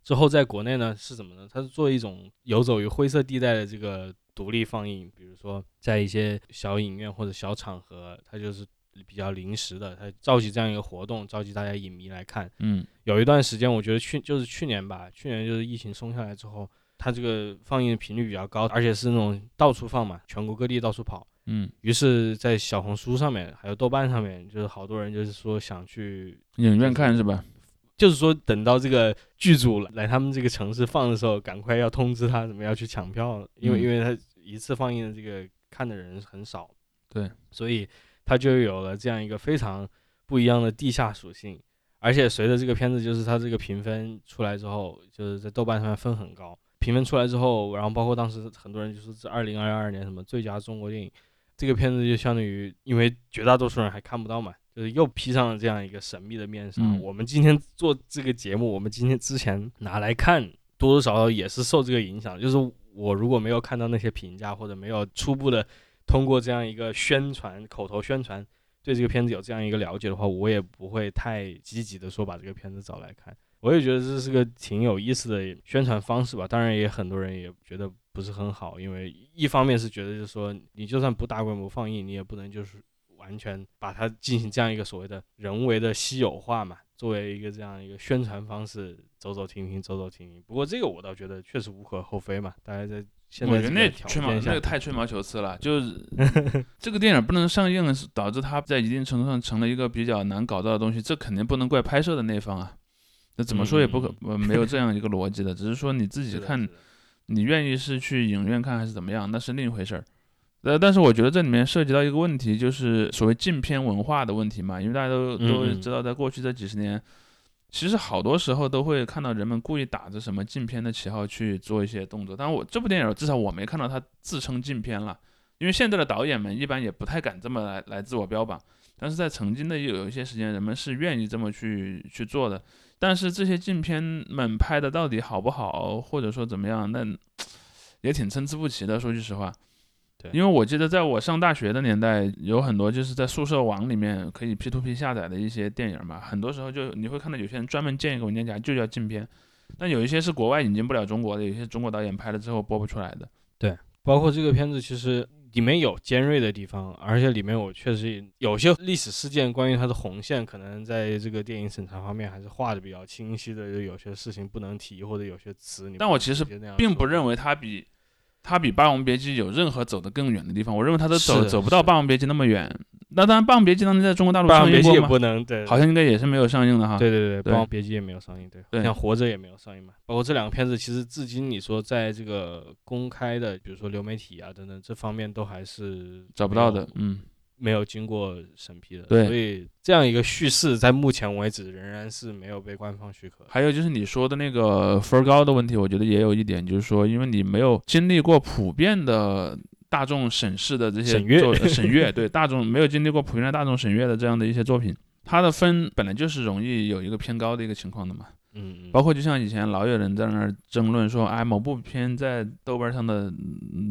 之后在国内呢是怎么呢？它是做一种游走于灰色地带的这个独立放映，比如说在一些小影院或者小场合，它就是比较临时的，它召集这样一个活动，召集大家影迷来看。嗯有一段时间，我觉得去就是去年吧，去年就是疫情松下来之后，它这个放映的频率比较高，而且是那种到处放嘛，全国各地到处跑。嗯，于是，在小红书上面还有豆瓣上面，就是好多人就是说想去影院看是吧？就是说，等到这个剧组来他们这个城市放的时候，赶快要通知他，怎么要去抢票，因为嗯因为他一次放映的这个看的人很少，对，所以他就有了这样一个非常不一样的地下属性。而且随着这个片子，就是它这个评分出来之后，就是在豆瓣上面分很高。评分出来之后，然后包括当时很多人就说这二零二二年什么最佳中国电影，这个片子就相当于因为绝大多数人还看不到嘛，就是又披上了这样一个神秘的面纱。嗯我们今天做这个节目，我们今天之前拿来看，多多少少也是受这个影响。就是我如果没有看到那些评价，或者没有初步的通过这样一个宣传、口头宣传，对这个片子有这样一个了解的话，我也不会太积极的说把这个片子找来看。我也觉得这是个挺有意思的宣传方式吧。当然，也很多人也觉得不是很好，因为一方面是觉得就是说，你就算不大规模放映，你也不能就是完全把它进行这样一个所谓的人为的稀有化嘛，作为一个这样一个宣传方式，走走停停，走走停停。不过这个我倒觉得确实无可厚非嘛，大家在现在我觉得那吹毛那个太吹毛求疵了，就是 这个电影不能上映，是导致它在一定程度上成了一个比较难搞到的东西，这肯定不能怪拍摄的那方啊。那怎么说也不可、呃没有这样一个逻辑的，只是说你自己 看你愿意是去影院看还是怎么样，那是另一回事儿。呃，但是我觉得这里面涉及到一个问题，就是所谓禁片文化的问题嘛，因为大家都都知道，在过去这几十年，其实好多时候都会看到人们故意打着什么禁片的旗号去做一些动作。但我这部电影至少我没看到他自称禁片了，因为现在的导演们一般也不太敢这么来来自我标榜。但是在曾经的有一些时间，人们是愿意这么去去做的。但是这些禁片们拍的到底好不好，或者说怎么样，那 也挺参差不齐的。说句实话，对因为我记得在我上大学的年代，有很多就是在宿舍网里面可以 P to P 下载的一些电影嘛，很多时候就你会看到有些人专门建一个文件夹就叫禁片，但有一些是国外引进不了中国的，有些中国导演拍了之后播不出来的。对包括这个片子，其实里面有尖锐的地方，而且里面我确实有些历史事件关于它的红线，可能在这个电影审查方面还是画的比较清晰的，就有些事情不能提，或者有些词你但我其实并不认为它比它比《霸王别姬》有任何走得更远的地方。我认为它都走走不到《霸王别姬》那么远。那当然，《霸王别姬》当年在中国大陆霸王别姬也上映过吗？不能对，好像应该也是没有上映的哈。对对对，对霸王别姬也没有上映，对，对像活着也没有上映嘛。包括这两个片子，其实至今你说在这个公开的，比如说流媒体啊等等这方面，都还是找不到的，嗯，没有经过审批的。对所以这样一个叙事，在目前为止仍然是没有被官方许可。还有就是你说的那个分高的问题，我觉得也有一点，就是说，因为你没有经历过普遍的大众审视的这些审阅 审阅，对大众没有经历过普遍的大众审阅的这样的一些作品，它的分本来就是容易有一个偏高的一个情况的嘛。嗯，包括就像以前老有人在那儿争论说，哎，某部片在豆瓣上的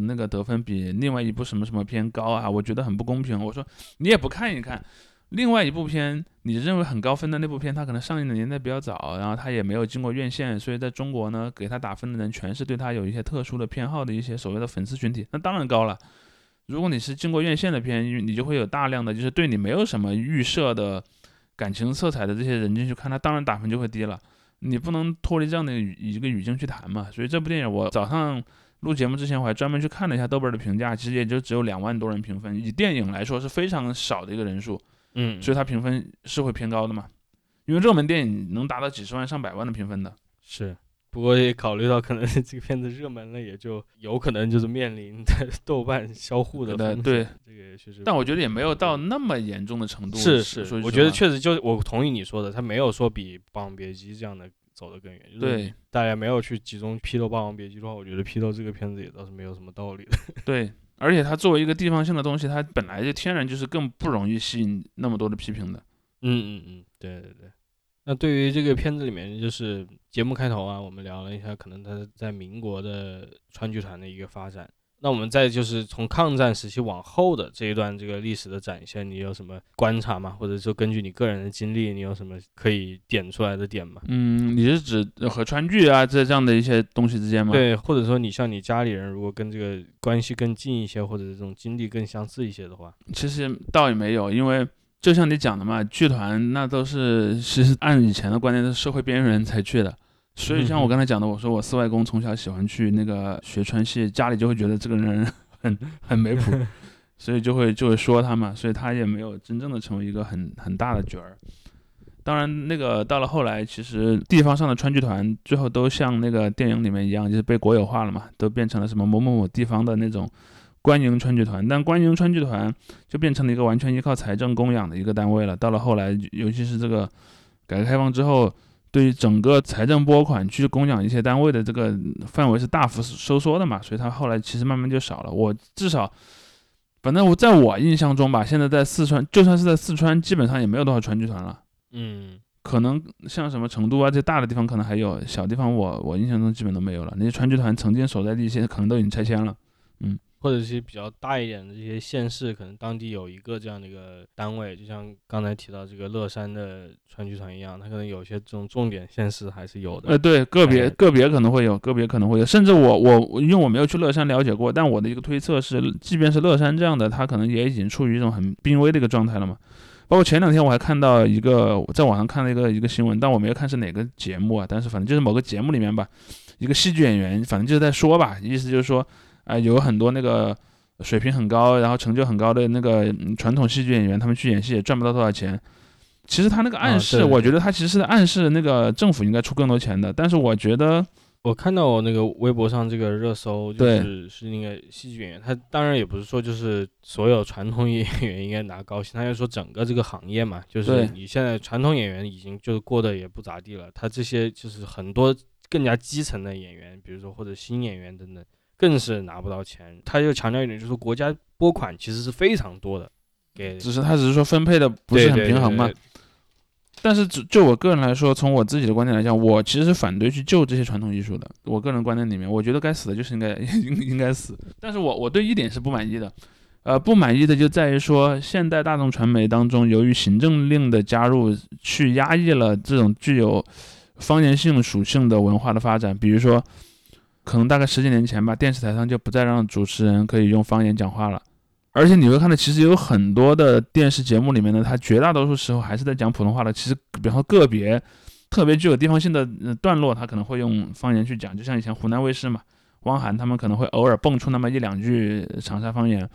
那个得分比另外一部什么什么片高啊，我觉得很不公平。我说你也不看一看，另外一部片你认为很高分的那部片，它可能上映的年代比较早，然后它也没有经过院线，所以在中国呢，给它打分的人全是对它有一些特殊的偏好的一些所谓的粉丝群体，那当然高了。如果你是经过院线的片，你就会有大量的就是对你没有什么预设的感情色彩的这些人进去看，它当然打分就会低了。你不能脱离这样的语一个语境去谈嘛。所以这部电影我早上录节目之前，我还专门去看了一下豆瓣的评价，其实也就只有两万多人评分，以电影来说是非常少的一个人数，嗯，所以它评分是会偏高的嘛。因为热门电影能达到几十万上百万的评分的，是。不过也考虑到可能这个片子热门了，也就有可能就是面临在 豆瓣销户的对风险。对这个也确实。但我觉得也没有到那么严重的程度。是是我觉得确实就是我同意你说的，他没有说比《霸王别姬》这样的走得更远。就是对大家没有去集中批斗《霸王别姬》的话，我觉得批斗这个片子也倒是没有什么道理的。对，而且它作为一个地方性的东西，它本来就天然就是更不容易吸引那么多的批评的。嗯嗯嗯，对对对。那对于这个片子里面，就是节目开头啊，我们聊了一下，可能他在民国的川剧团的一个发展。那我们再就是从抗战时期往后的这一段这个历史的展现，你有什么观察吗？或者说根据你个人的经历，你有什么可以点出来的点吗？嗯，你是指和川剧啊这这样的一些东西之间吗？对，或者说你像你家里人，如果跟这个关系更近一些，或者这种经历更相似一些的话，其实倒也没有，因为就像你讲的嘛，剧团那都是其实按以前的观念，是社会边缘人才去的。所以像我刚才讲的，我说我四外公从小喜欢去那个学川戏，家里就会觉得这个人很很没谱，所以就会就会说他嘛，所以他也没有真正的成为一个很很大的角儿。当然，那个到了后来，其实地方上的川剧团最后都像那个电影里面一样，就是被国有化了嘛，都变成了什么某某某地方的那种官营川剧团。但官营川剧团就变成了一个完全依靠财政供养的一个单位了。到了后来，尤其是这个改革开放之后。对于整个财政拨款去供养一些单位的这个范围是大幅收缩的嘛，所以它后来其实慢慢就少了。我至少，反正我在我印象中吧，现在在四川，就算是在四川，基本上也没有多少川剧团了。嗯，可能像什么成都啊这大的地方可能还有，小地方我我印象中基本都没有了。那些川剧团曾经所在地，现在可能都已经拆迁了。嗯。或者是比较大一点的这些县市，可能当地有一个这样的一个单位，就像刚才提到这个乐山的川剧团一样，它可能有些这种重点县市还是有的。呃，对，个别个别可能会有，个别可能会有，甚至我我因为我没有去乐山了解过，但我的一个推测是，即便是乐山这样的，它可能也已经处于一种很濒危的一个状态了嘛。包括前两天我还看到一个在网上看了一个一个新闻，但我没有看是哪个节目啊，但是反正就是某个节目里面吧，一个戏剧演员，反正就是在说吧，意思就是说。啊，有很多那个水平很高，然后成就很高的那个传统戏剧演员，他们去演戏也赚不到多少钱。其实他那个暗示，我觉得他其实是暗示那个政府应该出更多钱的。但是我觉得，我看到我那个微博上这个热搜，就是是那个戏剧演员，他当然也不是说就是所有传统演员应该拿高薪，他就说整个这个行业嘛，就是你现在传统演员已经就是过得也不咋地了，他这些就是很多更加基层的演员，比如说或者新演员等等。更是拿不到钱，他又强调一点，就是国家拨款其实是非常多的，给只是他只是说分配的不是很平衡嘛。但是就就我个人来说，从我自己的观点来讲，我其实是反对去救这些传统艺术的。我个人观点里面，我觉得该死的就是应该 应应该死。但是我我对一点是不满意的，呃，不满意的就在于说，现代大众传媒当中，由于行政令的加入，去压抑了这种具有方言性属性的文化的发展，比如说。可能大概十几年前吧，电视台上就不再让主持人可以用方言讲话了，而且你会看到，其实有很多的电视节目里面呢，它绝大多数时候还是在讲普通话的。其实，比方说个别特别具有地方性的段落，它可能会用方言去讲，就像以前湖南卫视嘛，汪涵他们可能会偶尔蹦出那么一两句长沙方言。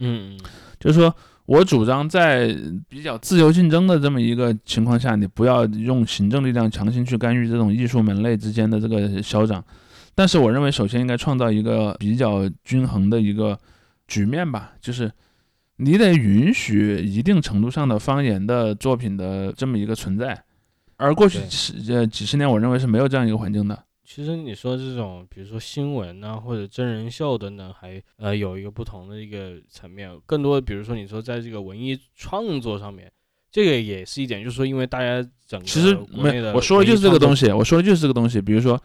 嗯，就是说我主张在比较自由竞争的这么一个情况下，你不要用行政力量强行去干预这种艺术门类之间的这个消长。但是我认为，首先应该创造一个比较均衡的一个局面吧，就是你得允许一定程度上的方言的作品的这么一个存在。而过去十呃几十年，我认为是没有这样一个环境的。其实你说这种，比如说新闻啊，或者真人秀等等，还呃有一个不同的一个层面。更多的，比如说你说在这个文艺创作上面，这个也是一点，就是说因为大家整个其实没，我说的就是这个东西，我说的就是这个东西，比如说。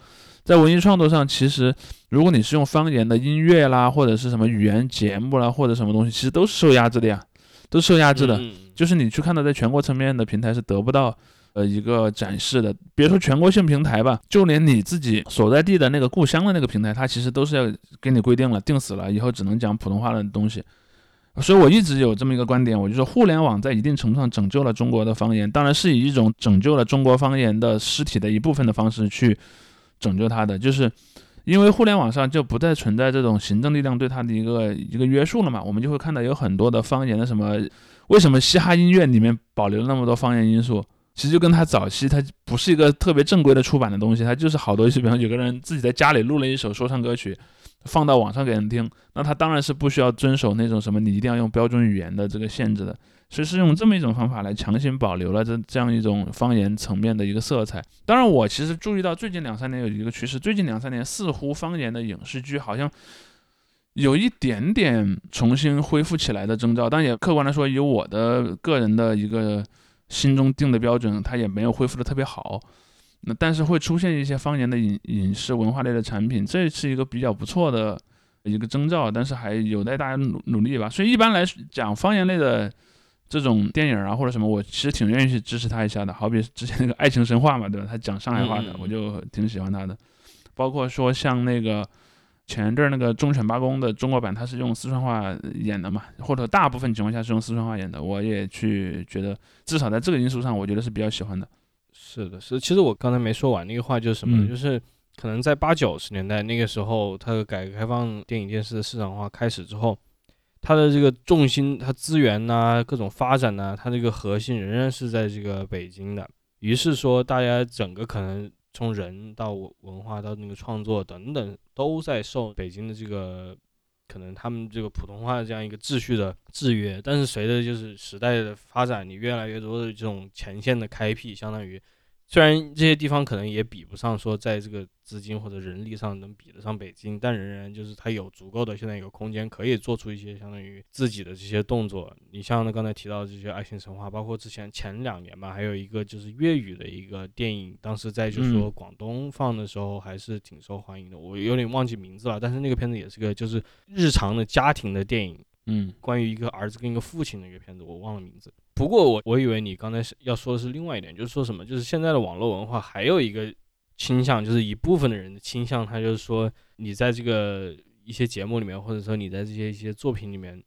在文艺创作上，其实如果你是用方言的音乐啦，或者是什么语言节目啦，或者什么东西，其实都是受压制的呀，都是受压制的。就是你去看到，在全国层面的平台是得不到呃一个展示的。别说全国性平台吧，就连你自己所在地的那个故乡的那个平台，它其实都是要给你规定了，定死了，以后只能讲普通话的东西。所以我一直有这么一个观点，我就说，互联网在一定程度上拯救了中国的方言，当然是以一种拯救了中国方言的尸体的一部分的方式去。拯救它的，就是因为互联网上就不再存在这种行政力量对它的一个一个约束了嘛，我们就会看到有很多的方言的什么，为什么嘻哈音乐里面保留那么多方言因素？其实就跟他早期他不是一个特别正规的出版的东西，他就是好多，比方有个人自己在家里录了一首说唱歌曲，放到网上给人听，那他当然是不需要遵守那种什么你一定要用标准语言的这个限制的。所以是用这么一种方法来强行保留了这这样一种方言层面的一个色彩。当然，我其实注意到最近两三年有一个趋势，最近两三年似乎方言的影视剧好像有一点点重新恢复起来的征兆。但也客观来说，以我的个人的一个心中定的标准，它也没有恢复的特别好。那但是会出现一些方言的影影视文化类的产品，这是一个比较不错的一个征兆，但是还有待大家努努力吧。所以一般来讲，方言类的这种电影啊或者什么，我其实挺愿意去支持他一下的。好比之前那个《爱情神话》嘛，对吧？他讲上海话的，我就挺喜欢他的。包括说像那个前一阵那个《忠犬八公》的中国版，他是用四川话演的嘛，或者大部分情况下是用四川话演的，我也去觉得，至少在这个因素上，我觉得是比较喜欢的。是的，是。其实我刚才没说完那个话，就是什么？就是可能在八九十年代那个时候，它的改革开放、电影电视的市场化开始之后，它的这个重心、它资源呐、各种发展呐，它这个核心仍然是在这个北京的。于是说，大家整个可能从人到文化到那个创作等等，都在受北京的这个。可能他们这个普通话的这样一个秩序的制约，但是随着就是时代的发展，你越来越多的这种前线的开辟，相当于。虽然这些地方可能也比不上说在这个资金或者人力上能比得上北京，但仍然就是它有足够的现在一个空间，可以做出一些相当于自己的这些动作。你像刚才提到这些爱情神话，包括之前前两年吧，还有一个就是粤语的一个电影，当时在就是说广东放的时候还是挺受欢迎的。我有点忘记名字了，但是那个片子也是个就是日常的家庭的电影。嗯，关于一个儿子跟一个父亲的一个片子，我忘了名字。不过我我以为你刚才是要说的是另外一点，就是说什么，就是现在的网络文化还有一个倾向，就是一部分的人的倾向，他就是说你在这个一些节目里面，或者说你在这些一些作品里面，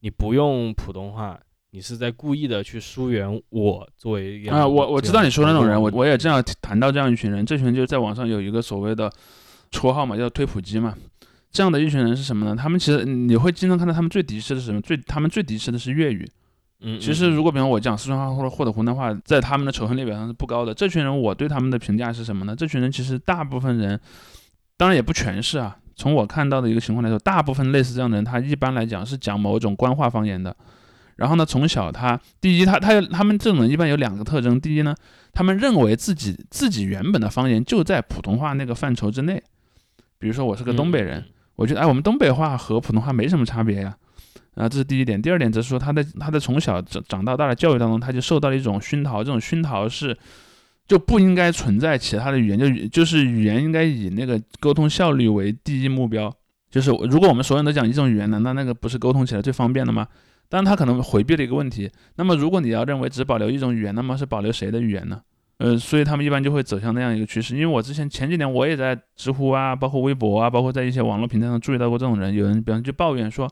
你不用普通话，你是在故意的去疏远我作为啊，我我知道你说的那种人，我我也这样谈到这样一群人，这群人就在网上有一个所谓的绰号嘛，叫推普机嘛。这样的一群人是什么呢？他们其实你会经常看到他们最敌视的是什么？最他们最敌视的是粤语。嗯，其实如果比方我讲四川话或者或者湖南话，在他们的仇恨列表上是不高的。这群人我对他们的评价是什么呢？这群人其实大部分人，当然也不全是啊。从我看到的一个情况来说，大部分类似这样的人，他一般来讲是讲某种官话方言的。然后呢，从小他第一，他他有他们这种人一般有两个特征。第一呢，他们认为自己自己原本的方言就在普通话那个范畴之内。比如说我是个东北人。我觉得哎，我们东北话和普通话没什么差别呀，啊，这是第一点。第二点则是说，他在他在从小长长到大的教育当中，他就受到了一种熏陶，这种熏陶是就不应该存在其他的语言，就就是语言应该以那个沟通效率为第一目标。就是如果我们所有人都讲一种语言，难道那个不是沟通起来最方便的吗？但他可能回避了一个问题。那么如果你要认为只保留一种语言，那么是保留谁的语言呢？呃，所以他们一般就会走向那样一个趋势。因为我之前前几年我也在知乎啊，包括微博啊，包括在一些网络平台上注意到过这种人。有人比方就抱怨说，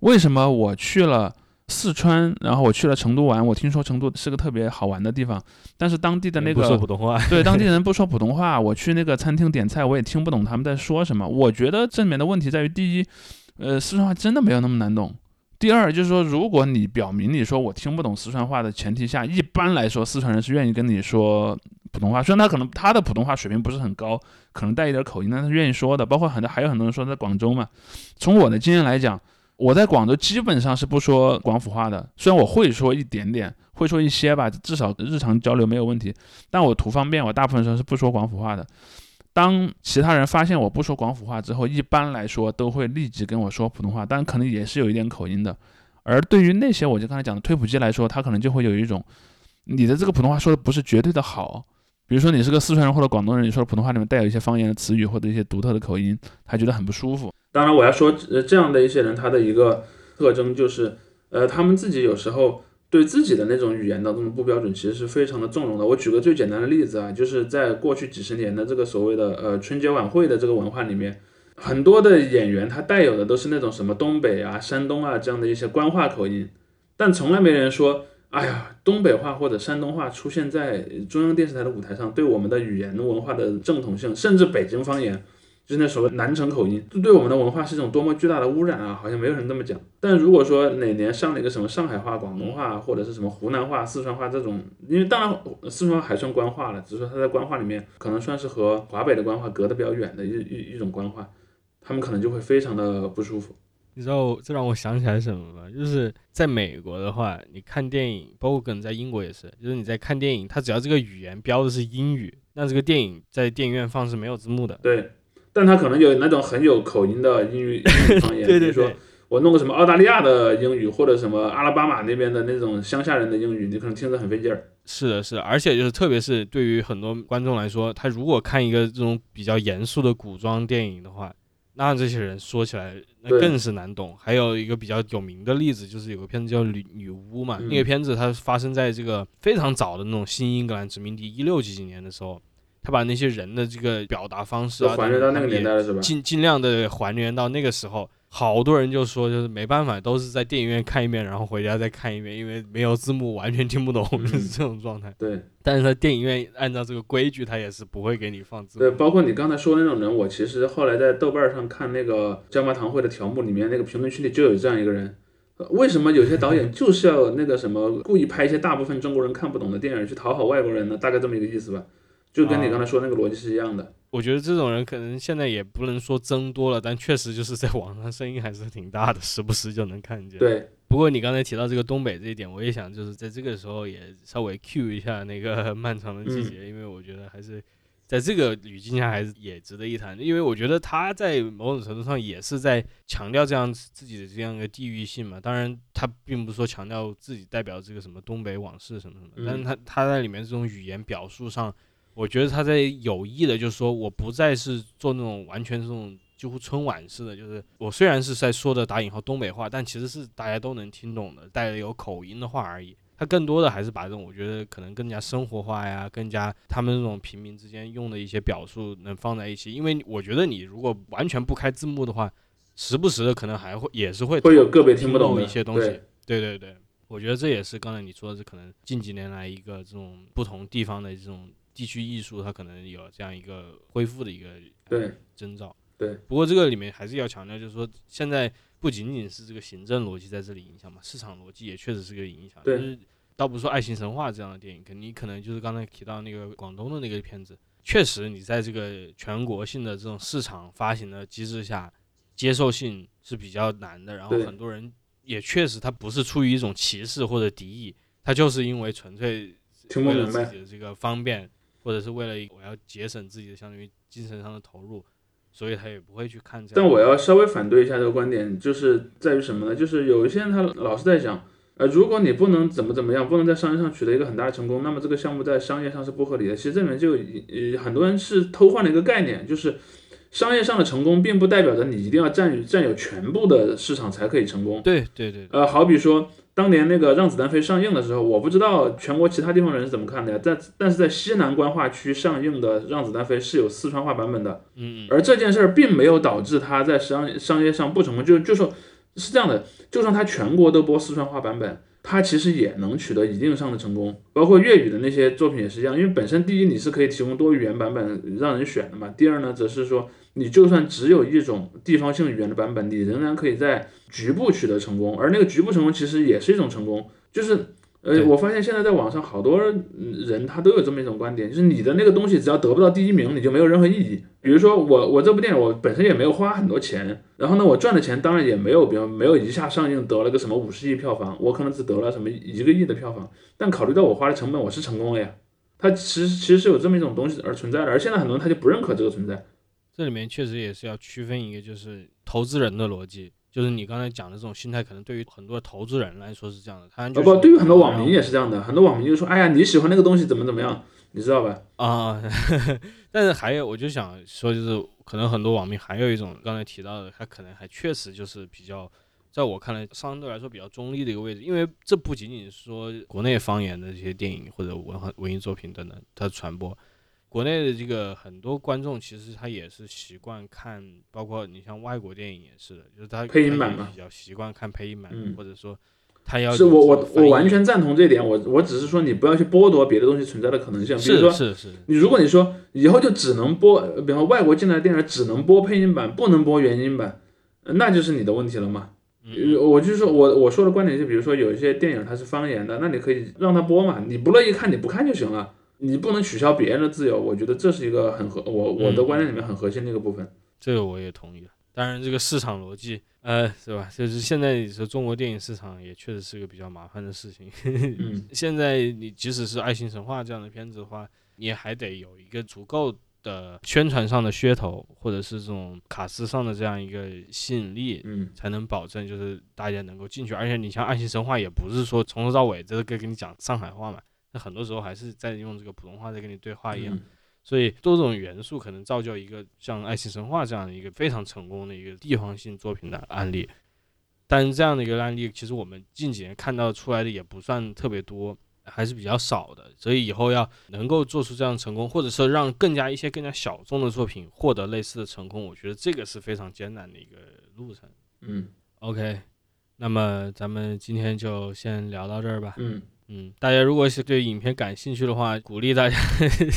为什么我去了四川，然后我去了成都玩，我听说成都是个特别好玩的地方，但是当地的那个不说普通话，对当地 人不说普通话，我去那个餐厅点菜，我也听不懂他们在说什么。我觉得这里面的问题在于，第一，呃，四川话真的没有那么难懂。第二就是说，如果你表明你说我听不懂四川话的前提下，一般来说四川人是愿意跟你说普通话。虽然他可能他的普通话水平不是很高，可能带一点口音，但是愿意说的。包括很多还有很多人说在广州嘛。从我的经验来讲，我在广州基本上是不说广府话的。虽然我会说一点点，会说一些吧，至少日常交流没有问题。但我图方便，我大部分时候是不说广府话的。当其他人发现我不说广府话之后，一般来说都会立即跟我说普通话，但可能也是有一点口音的。而对于那些我就刚才讲的推普机来说，他可能就会有一种，你的这个普通话说的不是绝对的好，比如说你是个四川人或者广东人，你说的普通话里面带有一些方言的词语或者一些独特的口音，他觉得很不舒服。当然，我要说，呃，这样的一些人，他的一个特征就是，呃，他们自己有时候。对自己的那种语言当中的不标准，其实是非常的纵容的。我举个最简单的例子啊，就是在过去几十年的这个所谓的呃春节晚会的这个文化里面，很多的演员他带有的都是那种什么东北啊、山东啊这样的一些官话口音，但从来没人说，哎呀，东北话或者山东话出现在中央电视台的舞台上，对我们的语言文化的正统性，甚至北京方言。就是那所谓南城口音，这对我们的文化是一种多么巨大的污染啊！好像没有人这么讲。但如果说哪年上了一个什么上海话、广东话，或者是什么湖南话、四川话这种，因为当然四川话还算官话了，只是说它在官话里面可能算是和华北的官话隔得比较远的一一一种官话，他们可能就会非常的不舒服。你知道这让我想起来什么吗？就是在美国的话，你看电影，包括可能在英国也是，就是你在看电影，它只要这个语言标的是英语，那这个电影在电影院放是没有字幕的。对。但他可能有那种很有口音的英语方言，比如说我弄个什么澳大利亚的英语，或者什么阿拉巴马那边的那种乡下人的英语，你可能听着很费劲儿。是的，是的，而且就是特别是对于很多观众来说，他如果看一个这种比较严肃的古装电影的话，那这些人说起来那更是难懂。还有一个比较有名的例子，就是有个片子叫《女女巫》嘛，嗯那个片子它发生在这个非常早的那种新英格兰殖民地一六几几年的时候，他把那些人的这个表达方式啊，还原到那个年代了是吧？尽尽量的还原到那个时候。好多人就说，就是没办法，都是在电影院看一遍，然后回家再看一遍，因为没有字幕，完全听不懂，嗯 就是这种状态。对 但是他电影院按照这个规矩，他也是不会给你放字幕对，。包括你刚才说的那种人，我其实后来在豆瓣上看那个椒麻堂会的条目里面，那个评论区里就有这样一个人。呃为什么有些导演就是要那个什么故意拍一些大部分中国人看不懂的电影去讨好外国人呢？大概这么一个意思吧，就跟你刚才说那个逻辑是一样的。我觉得这种人可能现在也不能说增多了，但确实就是在网上声音还是挺大的，时不时就能看见。。对，不过你刚才提到这个东北这一点，我也想就是在这个时候也稍微 cue 一下那个 漫长的季节，因为我觉得还是在这个语境下还是也值得一谈，因为我觉得他在某种程度上也是在强调这样自己的这样一个地域性嘛。当然，他并不是说强调自己代表这个什么东北往事什么什么，嗯但是他他在里面这种语言表述上。我觉得他在有意的，就是说我不再是做那种完全这种几乎春晚式的，就是我虽然是在说的打引号东北话，但其实是大家都能听懂的，带着有口音的话而已。他更多的还是把这种我觉得可能更加生活化呀，更加他们这种平民之间用的一些表述能放在一起。因为我觉得你如果完全不开字幕的话，时不时的可能还会也是会会有个别听听不懂的一些东西对。对对对，我觉得这也是刚才你说的，是可能近几年来一个这种不同地方的这种地区艺术，它可能有这样一个恢复的一个对征兆。对，不过这个里面还是要强调，就是说现在不仅仅是这个行政逻辑在这里影响嘛，市场逻辑也确实是个影响。对就是倒不是说《爱情神话》这样的电影，可你可能就是刚才提到那个广东的那个片子，确实你在这个全国性的这种市场发行的机制下，接受性是比较难的。然后很多人也确实他不是出于一种歧视或者敌意，他就是因为纯粹为了自己的这个方便，或者是为了我要节省自己的相当于精神上的投入，所以他也不会去看这样。但我要稍微反对一下这个观点，就是在于什么呢？就是有一些人他老是在讲，呃，如果你不能怎么怎么样，不能在商业上取得一个很大的成功，那么这个项目在商业上是不合理的。其实这里面就很多人是偷换了一个概念，就是商业上的成功并不代表着你一定要占有占有全部的市场才可以成功。对对对，呃，好比说当年那个《让子弹飞》上映的时候，我不知道全国其他地方人是怎么看的呀，但但是在西南官话区上映的《让子弹飞》是有四川话版本的。嗯嗯，而这件事儿并没有导致它在商商业上不成功，就就说是这样的，就算它全国都播四川话版本，它其实也能取得一定上的成功。包括粤语的那些作品也是一样，因为本身第一你是可以提供多语言版本让人选的嘛，第二呢则是说你就算只有一种地方性语言的版本，你仍然可以在局部取得成功，而那个局部成功其实也是一种成功，就是。呃，我发现现在在网上好多嗯人他都有这么一种观点，就是你的那个东西只要得不到第一名，你就没有任何意义。比如说我我这部电影我本身也没有花很多钱，然后呢我赚的钱当然也没有，比如没有一下上映得了个什么五十亿票房，我可能只得了什么一个亿的票房，但考虑到我花的成本，我是成功了呀。它其实其实是有这么一种东西而存在的，而现在很多人他就不认可这个存在。这里面确实也是要区分一个，就是投资人的逻辑，就是你刚才讲的这种心态，可能对于很多投资人来说是这样的，他不，对于很多网民也。是这样的，很多网民就说，哎呀，你喜欢那个东西怎么怎么样，你知道吧？啊，但是还有，我就想说，就是可能很多网民还有一种刚才提到的，他可能还确实就是比较，在我看来相对来说比较中立的一个位置，因为这不仅仅是说国内方言的这些电影或者文化文艺作品等等它传播，国内的这个很多观众其实他也是习惯看，包括你像外国电影也是的，就是他配音版嘛比较习惯看配音版，嗯或者说他要是我我我完全赞同这一点，我我只是说你不要去剥夺别的东西存在的可能性，比如是说是是，你如果你说以后就只能播，呃比方说外国进来的电影只能播配音版，不能播原音版，呃那就是你的问题了嘛。嗯。呃我就是说我我说的观点就比如说有一些电影它是方言的，那你可以让它播嘛，你不乐意看你不看就行了，你不能取消别人的自由。我觉得这是一个很核我我的观念里面很核心的一个部分。这个我也同意。当然，这个市场逻辑，呃，是吧？就是现在你说中国电影市场也确实是个比较麻烦的事情。嗯，现在你即使是《爱情神话》这样的片子的话，你也还得有一个足够的宣传上的噱头，或者是这种卡司上的这样一个吸引力，嗯才能保证就是大家能够进去。而且你像《爱情神话》，也不是说从头到尾这个跟你讲上海话嘛，那很多时候还是在用这个普通话在跟你对话一样。嗯所以多种元素可能造就一个像《爱情神话》这样的一个非常成功的一个地方性作品的案例。但是这样的一个案例，其实我们近几年看到出来的也不算特别多，还是比较少的。所以以后要能够做出这样的成功，或者说让更加一些更加小众的作品获得类似的成功，我觉得这个是非常艰难的一个路程。嗯 OK，那么咱们今天就先聊到这儿吧。嗯，嗯，大家如果是对影片感兴趣的话，鼓励大家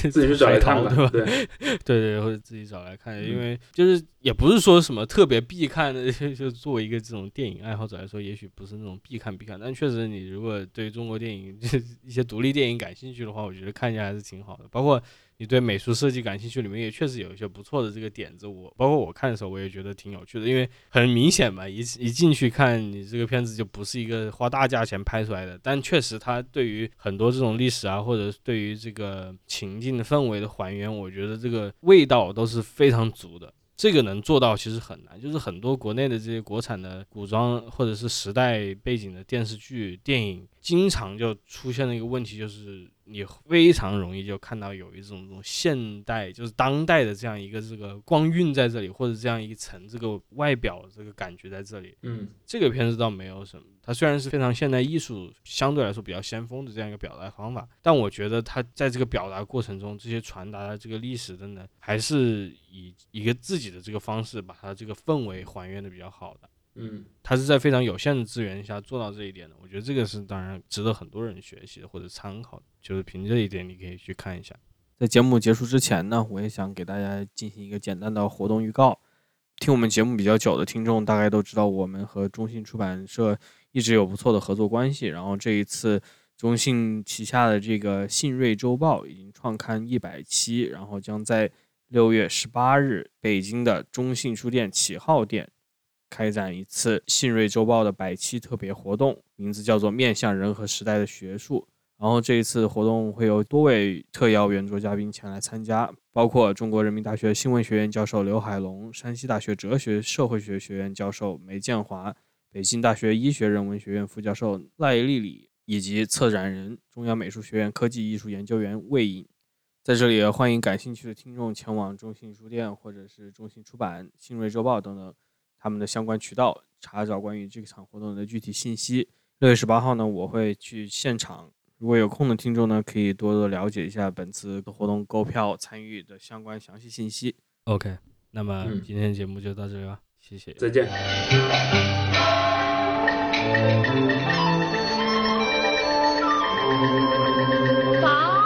自己去找来看吧，对吧？对，对对，或者自己找来看，因嗯为就是也不是说什么特别必看的，就作为一个这种电影爱好者来说，也许不是那种必看必看，但确实你如果对中国电影就 是一些独立电影感兴趣的话，我觉得看一下还是挺好的。包括你对美术设计感兴趣，里面也确实有一些不错的这个点子。我包括我看的时候，我也觉得挺有趣的，因为很明显嘛，一一进去看你这个片子就不是一个花大价钱拍出来的，但确实它对于很多这种历史啊，或者对于这个情境的氛围的还原，我觉得这个味道都是非常足的。这个能做到其实很难，就是很多国内的这些国产的古装或者是时代背景的电视剧、电影，经常就出现了一个问题，就是你非常容易就看到有一种这种现代，就是当代的这样一个这个光晕在这里，或者这样一层这个外表这个感觉在这里。嗯这个片子倒没有什么，它虽然是非常现代艺术相对来说比较先锋的这样一个表达方法，但我觉得它在这个表达过程中，这些传达的这个历史的呢，还是以一个自己的这个方式把它这个氛围还原的比较好的。嗯它是在非常有限的资源下做到这一点的，我觉得这个是当然值得很多人学习的或者参考的。就是凭这一点，你可以去看一下。在节目结束之前呢，我也想给大家进行一个简单的活动预告。听我们节目比较久的听众大概都知道，我们和中信出版社一直有不错的合作关系。然后这一次，中信旗下的这个《信瑞周报》已经创刊一百期，然后将在六月十八日北京的中信书店启号店开展一次《信瑞周报》的百期特别活动，名字叫做“面向人和时代的学术”。然后这一次活动会有多位特邀圆桌嘉宾前来参加，包括中国人民大学新闻学院教授刘海龙、山西大学哲学社会学学院教授梅建华、北京大学医学人文学院副教授赖丽丽，以及策展人中央美术学院科技艺术研究员魏颖。在这里欢迎感兴趣的听众前往中信书店或者是中信出版、新锐周报等等他们的相关渠道查找关于这场活动的具体信息。六月十八号呢，我会去现场。如果有空的听众呢，可以多多了解一下本次的活动购票参与的相关详细信息。OK，那么嗯今天节目就到这里了，谢谢。再见。在